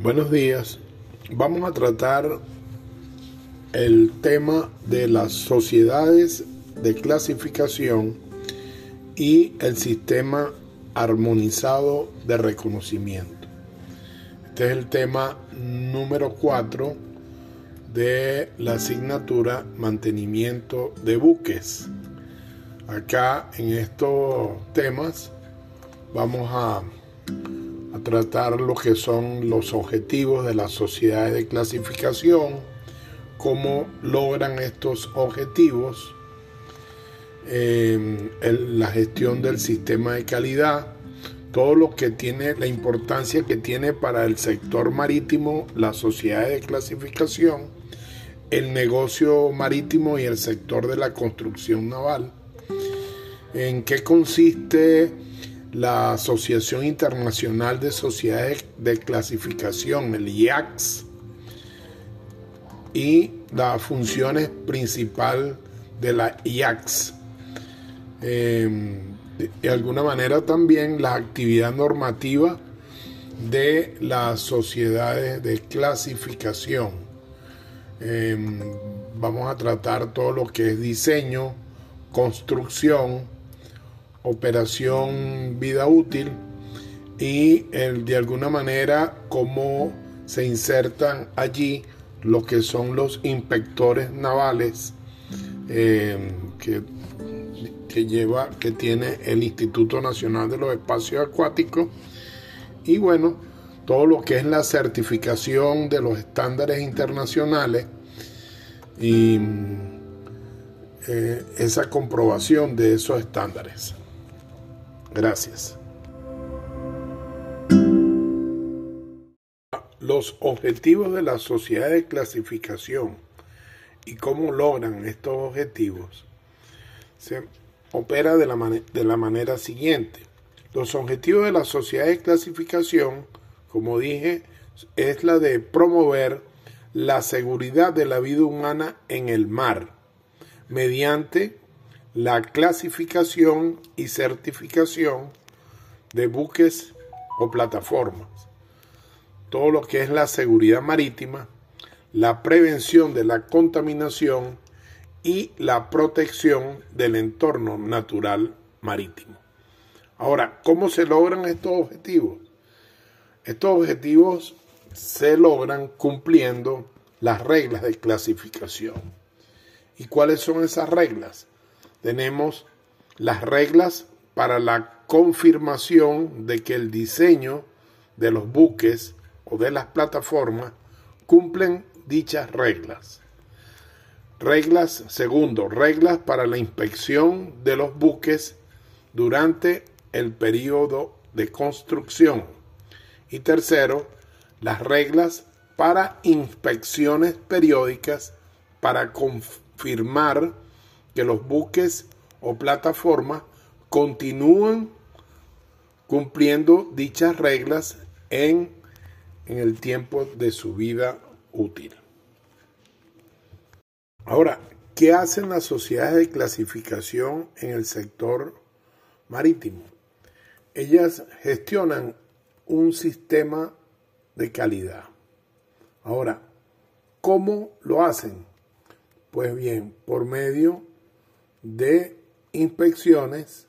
Buenos días. Vamos a tratar el tema de las sociedades de clasificación y el sistema armonizado de reconocimiento. Este es el tema número 4 de la asignatura mantenimiento de buques. Acá en estos temas vamos a a tratar lo que son los objetivos de las sociedades de clasificación, cómo logran estos objetivos, em, la gestión del sistema de calidad, todo lo que tiene la importancia que tiene para el sector marítimo las sociedades de clasificación, el negocio marítimo y el sector de la construcción naval. ¿En qué consiste la Asociación Internacional de Sociedades de Clasificación, el IACS, y las funciones principal de la IACS. Em, de, alguna manera también la actividad normativa de las sociedades de clasificación. Em, vamos a tratar todo lo que es diseño, construcción, operación vida útil y de alguna manera cómo se insertan allí lo que son los inspectores navales eh, que, que, lleva, que tiene el Instituto Nacional de los Espacios Acuáticos y bueno, todo lo que es la certificación de los estándares internacionales y eh, esa comprobación de esos estándares. Gracias. Los objetivos de la sociedad de clasificación y cómo logran estos objetivos se opera de la, de la manera siguiente. Los objetivos de la sociedad de clasificación, como dije, es la de promover la seguridad de la vida humana en el mar mediante la clasificación y certificación de buques o plataformas, todo lo que es la seguridad marítima, la prevención de la contaminación y la protección del entorno natural marítimo. Ahora, ¿cómo se logran estos objetivos? Estos objetivos se logran cumpliendo las reglas de clasificación. ¿Y cuáles son esas reglas? Tenemos las reglas para la confirmación de que el diseño de los buques o de las plataformas cumplen dichas reglas. Reglas, segundo, reglas para la inspección de los buques durante el periodo de construcción. Y tercero, las reglas para inspecciones periódicas para confirmar que los buques o plataformas continúan cumpliendo dichas reglas en, en el tiempo de su vida útil. Ahora, ¿qué hacen las sociedades de clasificación en el sector marítimo? Ellas gestionan un sistema de calidad. Ahora, ¿cómo lo hacen? Pues bien, por medio de inspecciones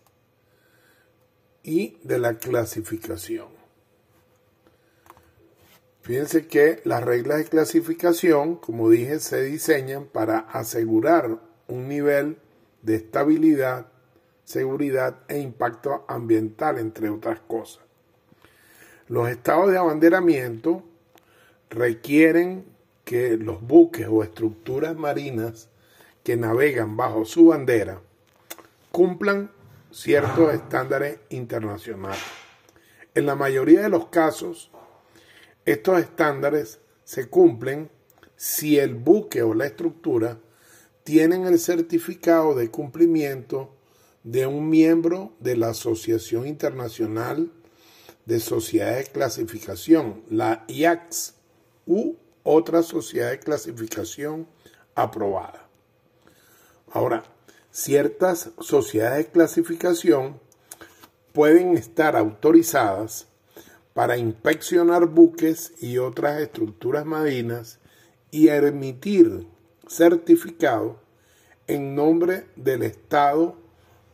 y de la clasificación. Fíjense que las reglas de clasificación, como dije, se diseñan para asegurar un nivel de estabilidad, seguridad e impacto ambiental, entre otras cosas. Los estados de abanderamiento requieren que los buques o estructuras marinas que navegan bajo su bandera cumplan ciertos estándares internacionales. En la mayoría de los casos, estos estándares se cumplen si el buque o la estructura tienen el certificado de cumplimiento de un miembro de la Asociación Internacional de Sociedades de Clasificación, la IACS, u otra sociedad de clasificación aprobada. Ahora, ciertas sociedades de clasificación pueden estar autorizadas para inspeccionar buques y otras estructuras marinas y emitir certificado en nombre del Estado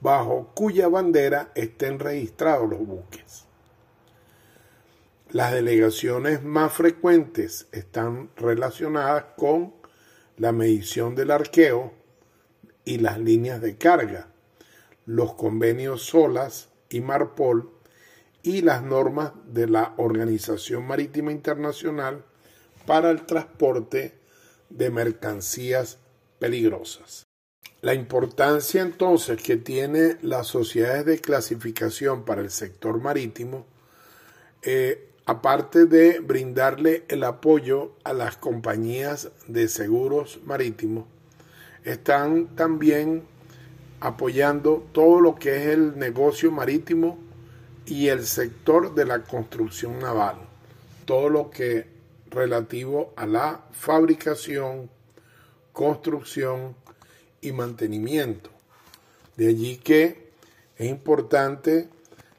bajo cuya bandera estén registrados los buques. Las delegaciones más frecuentes están relacionadas con la medición del arqueo y las líneas de carga, los convenios SOLAS y MARPOL y las normas de la Organización Marítima Internacional para el transporte de mercancías peligrosas. La importancia entonces que tiene las sociedades de clasificación para el sector marítimo, eh, aparte de brindarle el apoyo a las compañías de seguros marítimos, están también apoyando todo lo que es el negocio marítimo y el sector de la construcción naval, todo lo que relativo a la fabricación, construcción y mantenimiento. De allí que es importante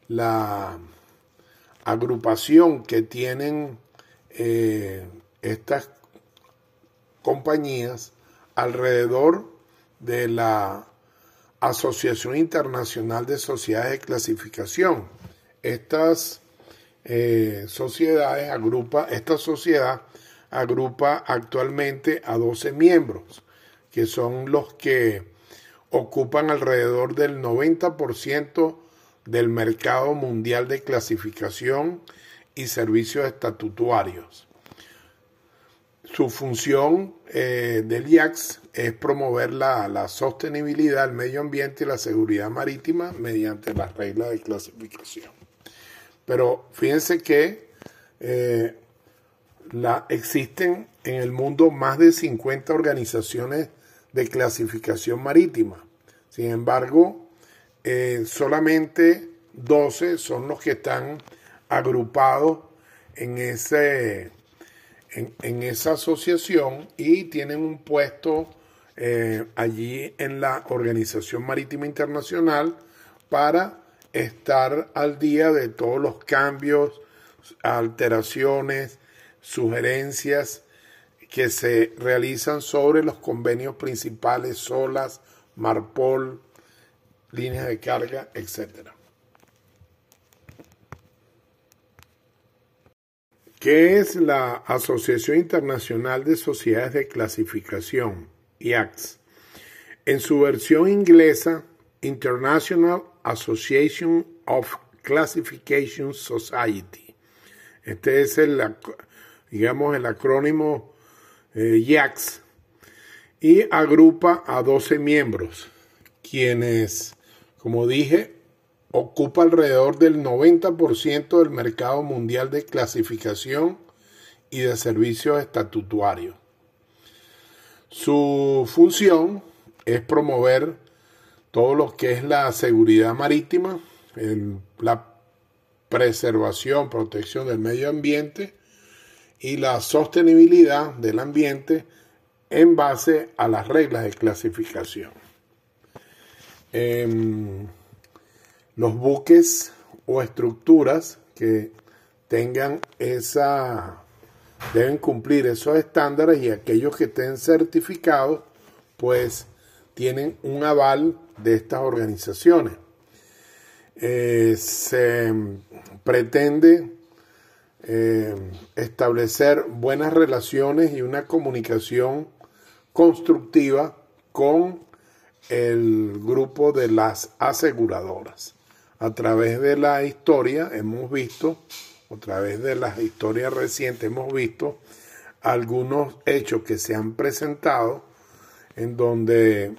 la agrupación que tienen eh, estas compañías alrededor de la Asociación Internacional de Sociedades de Clasificación. Estas eh, sociedades agrupa, esta sociedad agrupa actualmente a 12 miembros, que son los que ocupan alrededor del 90% del mercado mundial de clasificación y servicios estatutarios. Su función eh, del IAX es promover la, la, sostenibilidad del medio ambiente y la seguridad marítima mediante las reglas de clasificación. Pero fíjense que eh, la, existen en el mundo más de 50 organizaciones de clasificación marítima. Sin embargo, eh, solamente 12 son los que están agrupados en, ese, en, esa asociación y tienen un puesto eh, allí en la Organización Marítima Internacional para estar al día de todos los cambios, alteraciones, sugerencias que se realizan sobre los convenios principales, SOLAS, MARPOL, líneas de carga, etc. ¿Qué es la Asociación Internacional de Sociedades de Clasificación, IACS? En su versión inglesa, International Association of Classification Society. Este es el, digamos, el acrónimo eh, IACS y agrupa a 12 miembros, quienes, como dije, ocupa alrededor del 90% del mercado mundial de clasificación y de servicios estatutarios. Su función es promover todo lo que es la seguridad marítima, la preservación, protección del medio ambiente y la sostenibilidad del ambiente en base a las reglas de clasificación. Em, los buques o estructuras que tengan esa deben cumplir esos estándares y aquellos que estén certificados pues tienen un aval de estas organizaciones. Eh, se pretende eh, establecer buenas relaciones y una comunicación constructiva con el grupo de las aseguradoras. A través de la historia hemos visto, a través de las historias recientes hemos visto algunos hechos que se han presentado en donde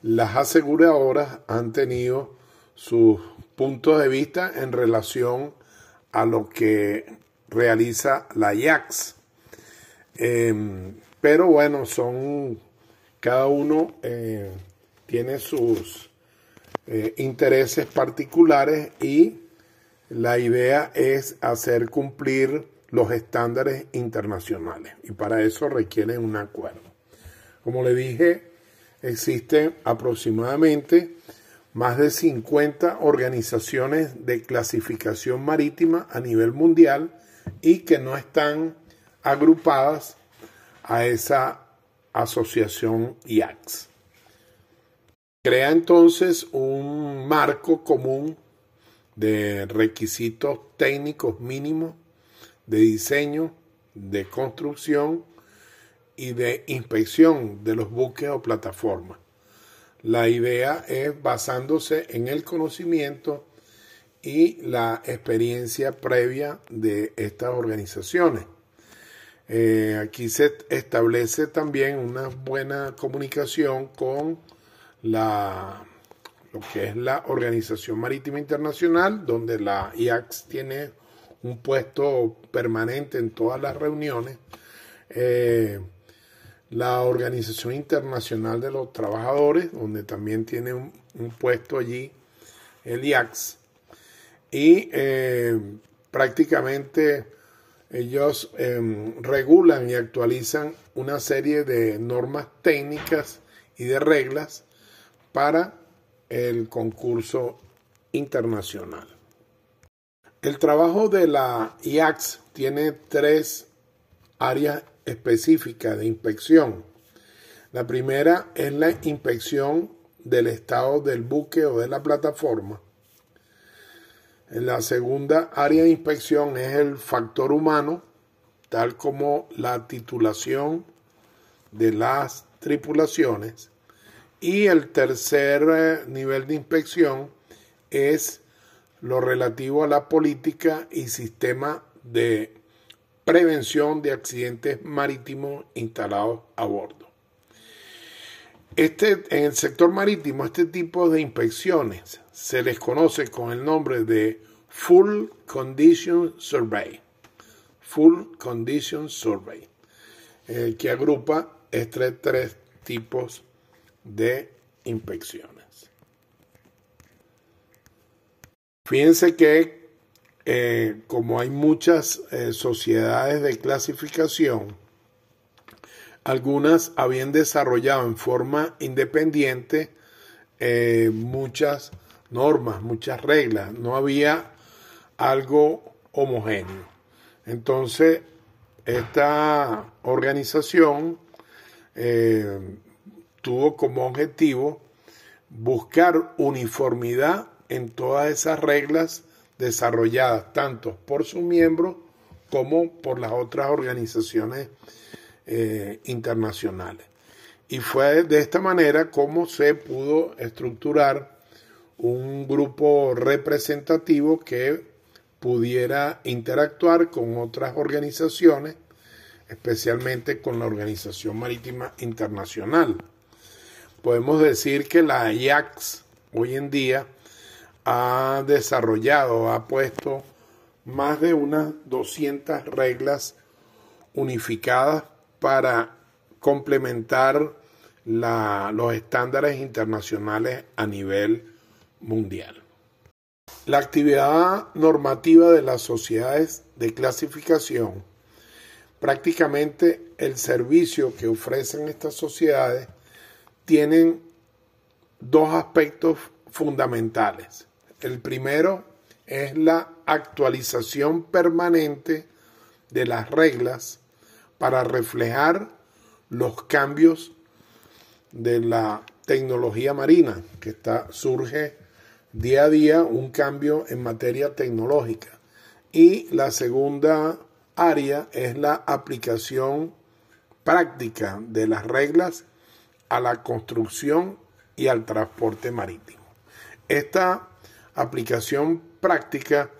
las aseguradoras han tenido sus puntos de vista en relación a lo que realiza la IAX. Em, pero bueno, son cada uno eh, tiene sus eh, intereses particulares y la idea es hacer cumplir los estándares internacionales y para eso requieren un acuerdo. Como le dije, existen aproximadamente más de 50 organizaciones de clasificación marítima a nivel mundial y que no están agrupadas a esa asociación IACS. Crea entonces un marco común de requisitos técnicos mínimos de diseño, de construcción y de inspección de los buques o plataformas. La idea es basándose en el conocimiento y la experiencia previa de estas organizaciones. Eh, aquí se establece también una buena comunicación con la, lo que es la Organización Marítima Internacional, donde la IAX tiene un puesto permanente en todas las reuniones. Eh, la Organización Internacional de los Trabajadores, donde también tiene un, puesto allí, el IAX. Y eh, prácticamente ellos em, regulan y actualizan una serie de normas técnicas y de reglas para el concurso internacional. El trabajo de la IAX tiene tres áreas específicas de inspección. La primera es la inspección del estado del buque o de la plataforma. La segunda área de inspección es el factor humano, tal como la titulación de las tripulaciones. Y el tercer eh, nivel de inspección es lo relativo a la política y sistema de prevención de accidentes marítimos instalados a bordo. Este, en el sector marítimo, este tipo de inspecciones se les conoce con el nombre de Full Condition Survey. Full Condition Survey, eh, que agrupa estos tres tipos de inspecciones. Fíjense que eh, como hay muchas eh, sociedades de clasificación, algunas habían desarrollado en forma independiente eh, muchas normas, muchas reglas, no había algo homogéneo. Entonces, esta organización tuvo como objetivo buscar uniformidad en todas esas reglas desarrolladas tanto por sus miembros como por las otras organizaciones eh, internacionales. Y fue de esta manera como se pudo estructurar un grupo representativo que pudiera interactuar con otras organizaciones, especialmente con la Organización Marítima Internacional. Podemos decir que la IACS hoy en día ha desarrollado, ha puesto más de unas 200 reglas unificadas para complementar los estándares internacionales a nivel mundial. La actividad normativa de las sociedades de clasificación, prácticamente el servicio que ofrecen estas sociedades, tienen dos aspectos fundamentales. El primero es la actualización permanente de las reglas para reflejar los cambios de la tecnología marina, que está, surge día a día un cambio en materia tecnológica. Y la segunda área es la aplicación práctica de las reglas a la construcción y al transporte marítimo. Esta aplicación práctica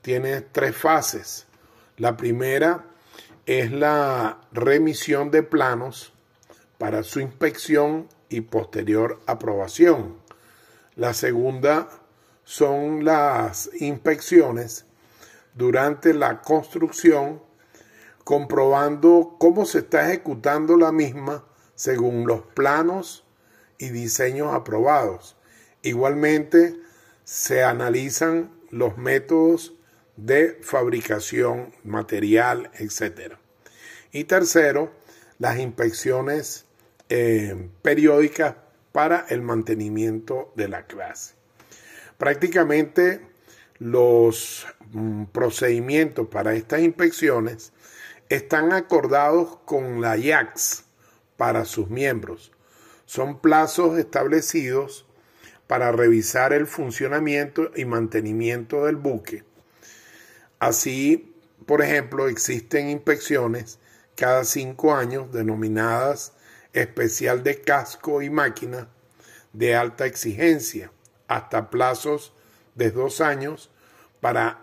tiene tres fases. La primera es la remisión de planos para su inspección y posterior aprobación. La segunda son las inspecciones durante la construcción, comprobando cómo se está ejecutando la misma según los planos y diseños aprobados. Igualmente, se analizan los métodos de fabricación, material, etc. Y tercero, las inspecciones eh, periódicas para el mantenimiento de la clase. Prácticamente los mm, procedimientos para estas inspecciones están acordados con la IAX para sus miembros. Son plazos establecidos para revisar el funcionamiento y mantenimiento del buque. Así, por ejemplo, existen inspecciones cada cinco años denominadas especial de casco y máquina de alta exigencia, hasta plazos de dos años para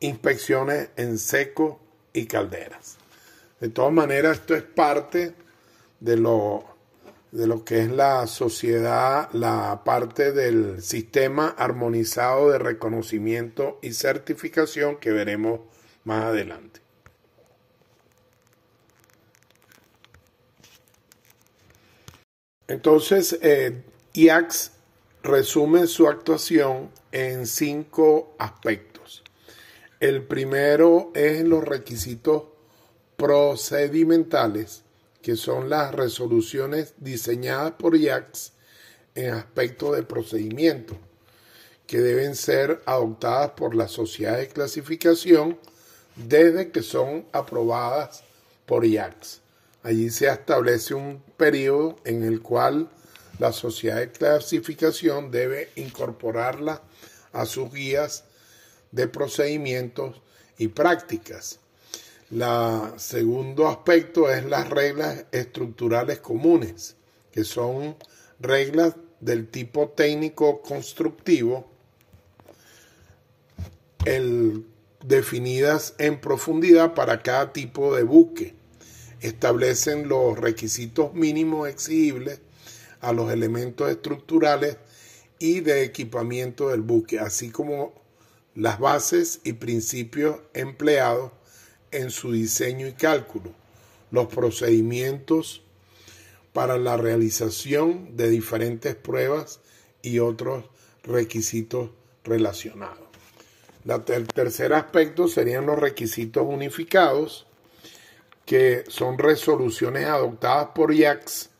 inspecciones en seco y calderas. De todas maneras, esto es parte de lo, de lo que es la sociedad, la parte del sistema armonizado de reconocimiento y certificación que veremos más adelante. Entonces, eh, IAX resume su actuación en cinco aspectos. El primero es los requisitos procedimentales, que son las resoluciones diseñadas por IAX en aspectos de procedimiento, que deben ser adoptadas por la sociedad de clasificación desde que son aprobadas por IAX. Allí se establece un periodo en el cual la sociedad de clasificación debe incorporarla a sus guías de procedimientos y prácticas. El segundo aspecto es las reglas estructurales comunes, que son reglas del tipo técnico constructivo, definidas en profundidad para cada tipo de buque. Establecen los requisitos mínimos exigibles a los elementos estructurales y de equipamiento del buque, así como las bases y principios empleados en su diseño y cálculo, los procedimientos para la realización de diferentes pruebas y otros requisitos relacionados. el tercer aspecto serían los requisitos unificados, que son resoluciones adoptadas por IACS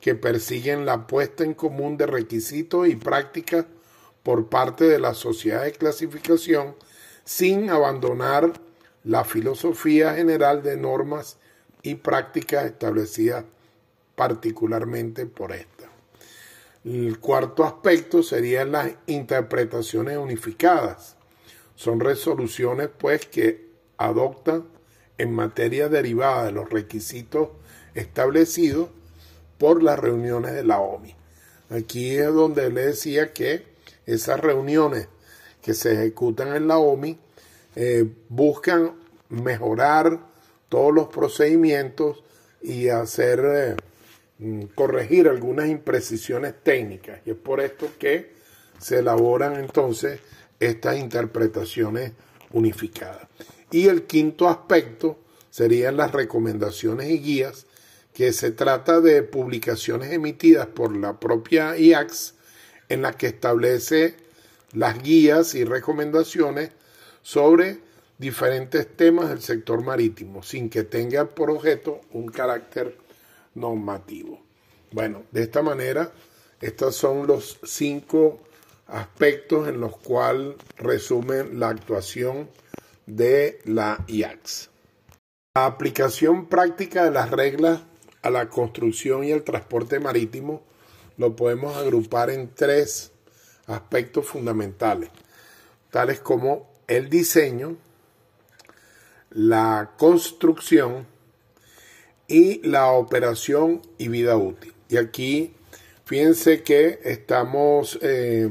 que persiguen la puesta en común de requisitos y prácticas por parte de la sociedad de clasificación sin abandonar la filosofía general de normas y prácticas establecidas particularmente por esta. El cuarto aspecto serían las interpretaciones unificadas. Son resoluciones pues que adoptan en materia derivada de los requisitos establecidos por las reuniones de la OMI. Aquí es donde le decía que esas reuniones que se ejecutan en la OMI eh, buscan mejorar todos los procedimientos y hacer eh, mm, corregir algunas imprecisiones técnicas. Y es por esto que se elaboran entonces estas interpretaciones unificadas. Y el quinto aspecto serían las recomendaciones y guías que se trata de publicaciones emitidas por la propia IAX en las que establece las guías y recomendaciones sobre diferentes temas del sector marítimo, sin que tenga por objeto un carácter normativo. Bueno, de esta manera, estos son los cinco aspectos en los cuales resumen la actuación de la IAX. La aplicación práctica de las reglas a la construcción y el transporte marítimo lo podemos agrupar en tres aspectos fundamentales, tales como el diseño, la construcción y la operación y vida útil. Y aquí fíjense que estamos eh,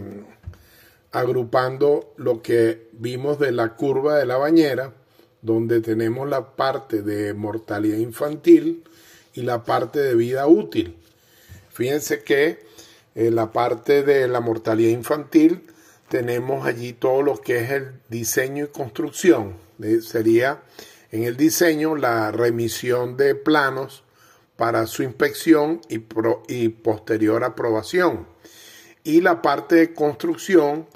agrupando lo que vimos de la curva de la bañera, donde tenemos la parte de mortalidad infantil, y la parte de vida útil. Fíjense que en la parte de la mortalidad infantil tenemos allí todo lo que es el diseño y construcción. Sería en el diseño la remisión de planos para su inspección y, y posterior aprobación. Y la parte de construcción,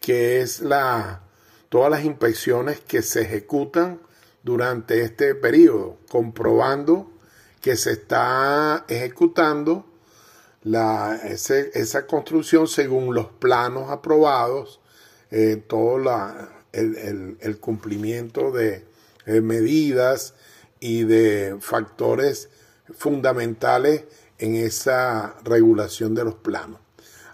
que es la, todas las inspecciones que se ejecutan durante este periodo, comprobando que se está ejecutando la, esa construcción según los planos aprobados, eh, todo la, el, cumplimiento de medidas y de factores fundamentales en esa regulación de los planos.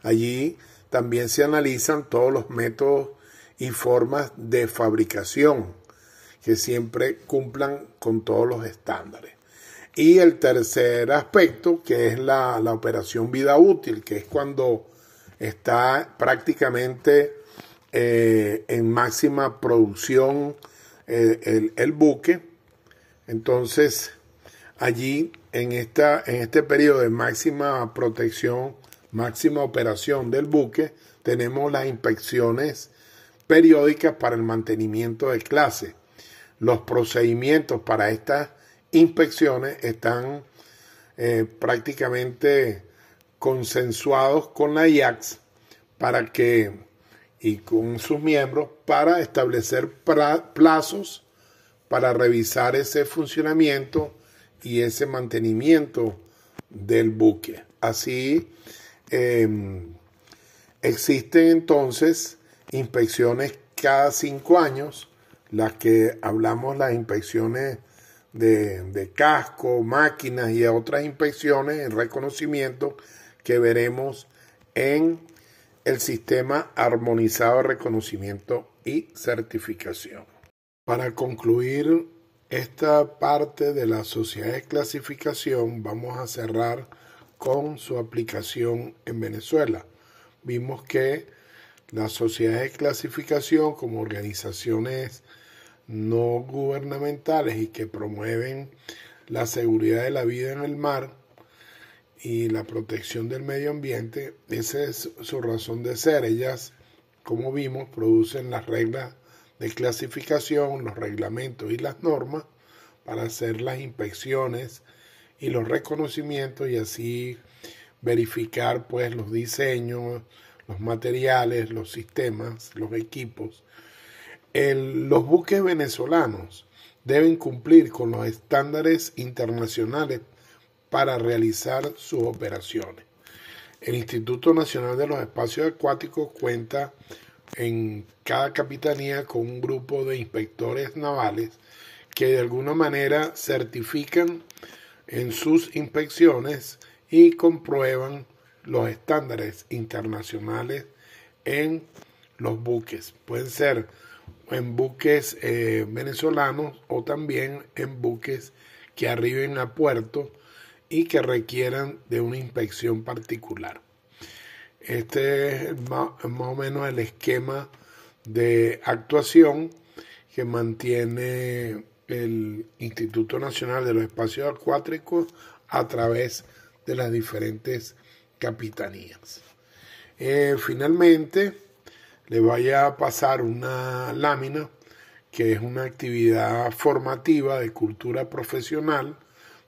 Allí también se analizan todos los métodos y formas de fabricación que siempre cumplan con todos los estándares. Y el tercer aspecto, que es la, operación vida útil, que es cuando está prácticamente eh, en máxima producción eh, el, buque. Entonces, allí, en, esta, en este periodo de máxima protección, máxima operación del buque, tenemos las inspecciones periódicas para el mantenimiento de clase. Los procedimientos para estas inspecciones están eh, prácticamente consensuados con la IAX para que y con sus miembros para establecer plazos para revisar ese funcionamiento y ese mantenimiento del buque. Así em, existen entonces inspecciones cada cinco años, las que hablamos las inspecciones de, casco, máquinas y otras inspecciones en reconocimiento que veremos en el sistema armonizado de reconocimiento y certificación. Para concluir esta parte de la sociedad de clasificación, vamos a cerrar con su aplicación en Venezuela. Vimos que las sociedades de clasificación como organizaciones no gubernamentales y que promueven la seguridad de la vida en el mar y la protección del medio ambiente, esa es su razón de ser. Ellas, como vimos, producen las reglas de clasificación, los reglamentos y las normas para hacer las inspecciones y los reconocimientos y así verificar pues los diseños, los materiales, los sistemas, los equipos los buques venezolanos deben cumplir con los estándares internacionales para realizar sus operaciones. El Instituto Nacional de los Espacios Acuáticos cuenta en cada capitanía con un grupo de inspectores navales que de alguna manera certifican en sus inspecciones y comprueban los estándares internacionales en los buques. Pueden ser en buques eh, venezolanos o también en buques que arriben a puerto y que requieran de una inspección particular. Este es más, o menos el esquema de actuación que mantiene el Instituto Nacional de los Espacios Acuáticos a través de las diferentes capitanías. Eh, finalmente, le vaya a pasar una lámina que es una actividad formativa de cultura profesional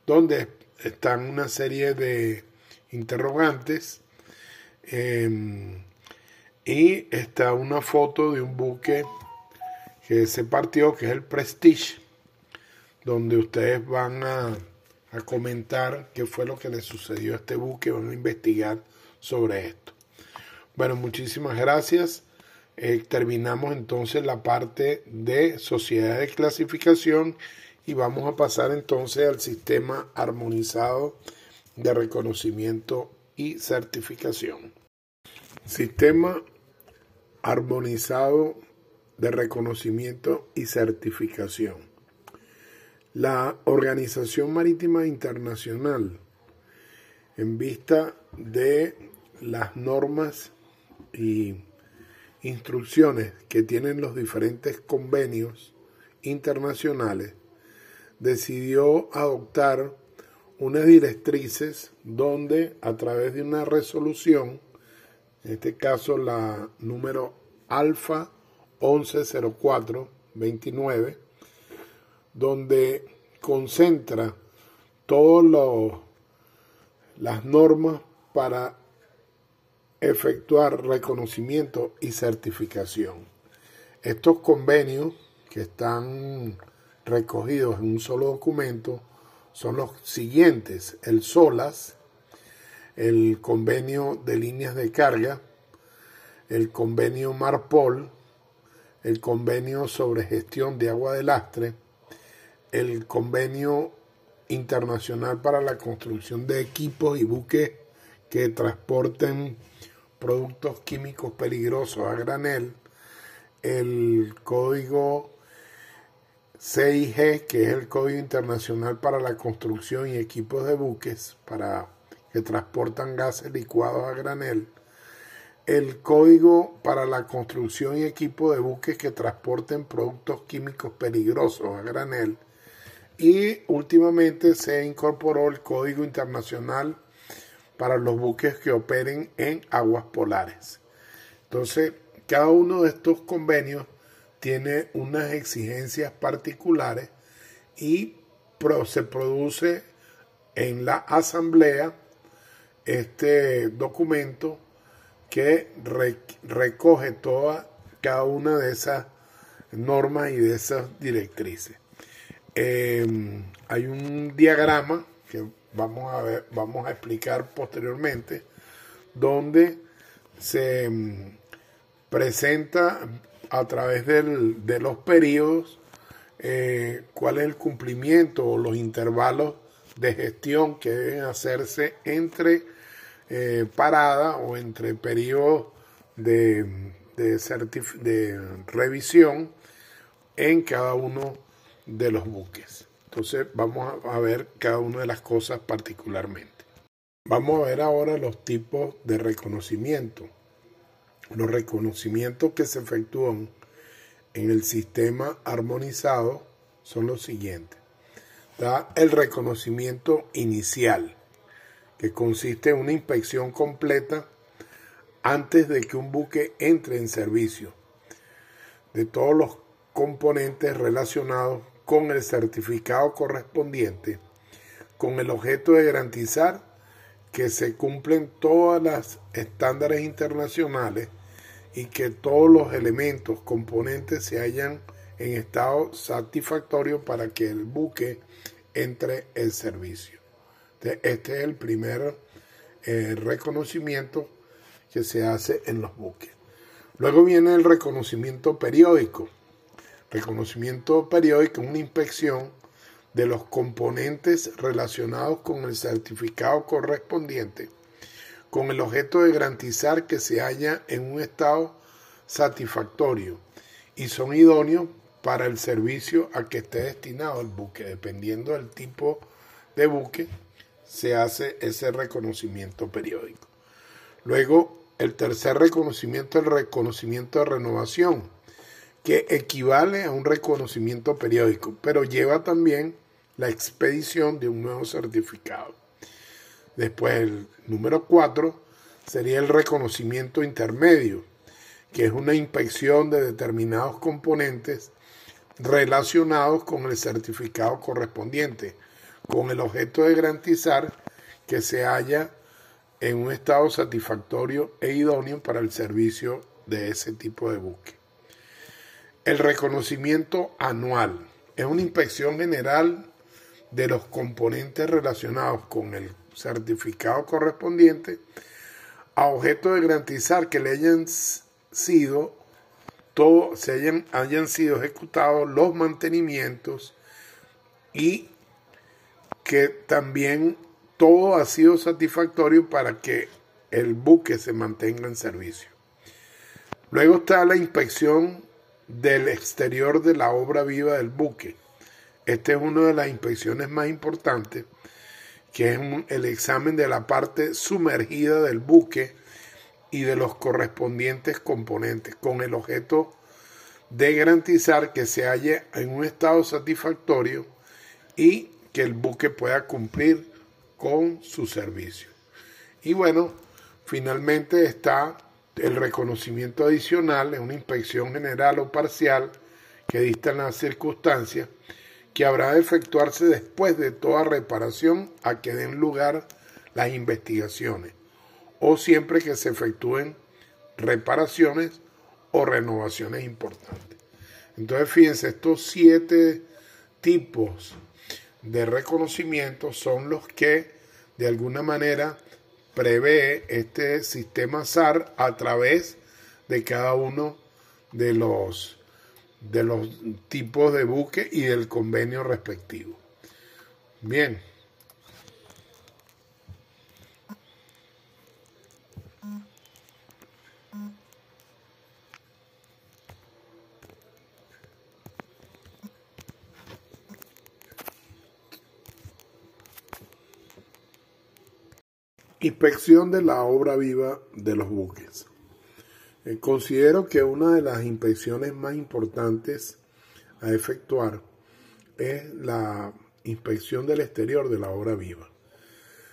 donde están una serie de interrogantes em, y está una foto de un buque que se partió, que es el Prestige, donde ustedes van a, a comentar qué fue lo que le sucedió a este buque, van a investigar sobre esto. Bueno, muchísimas gracias. Eh, terminamos entonces la parte de sociedad de clasificación y vamos a pasar entonces al sistema armonizado de reconocimiento y certificación. Sistema armonizado de reconocimiento y certificación. La Organización Marítima Internacional, en vista de las normas y instrucciones que tienen los diferentes convenios internacionales, decidió adoptar unas directrices donde a través de una resolución, en este caso la número alfa 1104-29, donde concentra todas las normas para efectuar reconocimiento y certificación. Estos convenios que están recogidos en un solo documento son los siguientes, el SOLAS, el convenio de líneas de carga, el convenio Marpol, el convenio sobre gestión de agua de lastre, el convenio internacional para la construcción de equipos y buques que transporten productos químicos peligrosos a granel, el código CIG, que es el Código Internacional para la Construcción y Equipos de Buques para que transportan gases licuados a granel, el Código para la Construcción y Equipos de Buques que transporten productos químicos peligrosos a granel, y últimamente se incorporó el Código Internacional para los buques que operen en aguas polares. Entonces, cada uno de estos convenios tiene unas exigencias particulares y se produce en la asamblea este documento que recoge toda cada una de esas normas y de esas directrices. Em, hay un diagrama que vamos a ver, vamos a explicar posteriormente, donde se mm, presenta a través de los periodos eh, cuál es el cumplimiento o los intervalos de gestión que deben hacerse entre eh, parada o entre periodos de, revisión en cada uno de los buques. Entonces vamos a ver cada una de las cosas particularmente. Vamos a ver ahora los tipos de reconocimiento. Los reconocimientos que se efectúan en el sistema armonizado son los siguientes. Da el reconocimiento inicial, que consiste en una inspección completa antes de que un buque entre en servicio de todos los componentes relacionados con el certificado correspondiente, con el objeto de garantizar que se cumplen todas las estándares internacionales y que todos los elementos, componentes se hallan en estado satisfactorio para que el buque entre en servicio. Este es el primer eh, reconocimiento que se hace en los buques. Luego viene el reconocimiento periódico. Reconocimiento periódico una inspección de los componentes relacionados con el certificado correspondiente con el objeto de garantizar que se halla en un estado satisfactorio y son idóneos para el servicio a que esté destinado el buque. Dependiendo del tipo de buque, se hace ese reconocimiento periódico. Luego, el tercer reconocimiento es el reconocimiento de renovación, que equivale a un reconocimiento periódico, pero lleva también la expedición de un nuevo certificado. Después el número 4 sería el reconocimiento intermedio, que es una inspección de determinados componentes relacionados con el certificado correspondiente, con el objeto de garantizar que se haya en un estado satisfactorio e idóneo para el servicio de ese tipo de buque. El reconocimiento anual es una inspección general de los componentes relacionados con el certificado correspondiente a objeto de garantizar que le hayan sido todo, se hayan, hayan sido ejecutados los mantenimientos y que también todo ha sido satisfactorio para que el buque se mantenga en servicio. Luego está la inspección del exterior de la obra viva del buque. Esta es una de las inspecciones más importantes que es el examen de la parte sumergida del buque y de los correspondientes componentes, con el objeto de garantizar que se halle en un estado satisfactorio y que el buque pueda cumplir con su servicio. Y bueno, finalmente está el reconocimiento adicional en una inspección general o parcial que dista en las circunstancias que habrá de efectuarse después de toda reparación a que den lugar las investigaciones o siempre que se efectúen reparaciones o renovaciones importantes. Entonces, fíjense, estos siete tipos de reconocimiento son los que de alguna manera prevé este sistema SAR a través de cada uno de los, de los tipos de buque y del convenio respectivo. Bien. Inspección de la obra viva de los buques. Eh, considero que una de las inspecciones más importantes a efectuar es la inspección del exterior de la obra viva.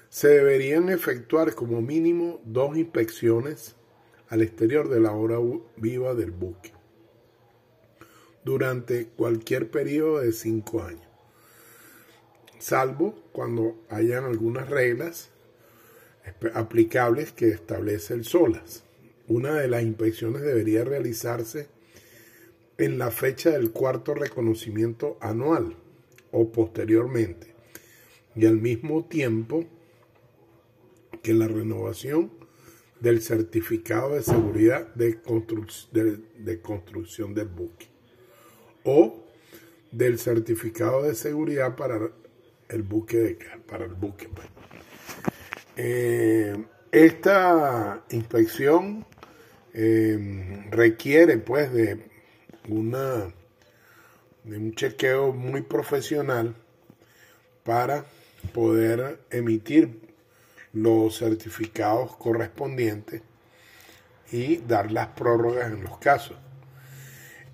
Se deberían efectuar como mínimo dos inspecciones al exterior de la obra viva del buque durante cualquier periodo de cinco años, salvo cuando hayan algunas reglas aplicables que establece el SOLAS. Una de las inspecciones debería realizarse en la fecha del cuarto reconocimiento anual o posteriormente y al mismo tiempo que la renovación del certificado de seguridad de, construcción del buque o del certificado de seguridad para el buque de para el buque pues. Eh, esta inspección eh, requiere pues de una de un chequeo muy profesional para poder emitir los certificados correspondientes y dar las prórrogas en los casos.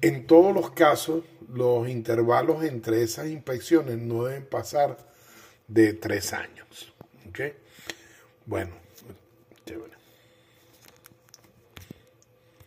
En todos los casos, los intervalos entre esas inspecciones no deben pasar de tres años. ¿okay? Bueno.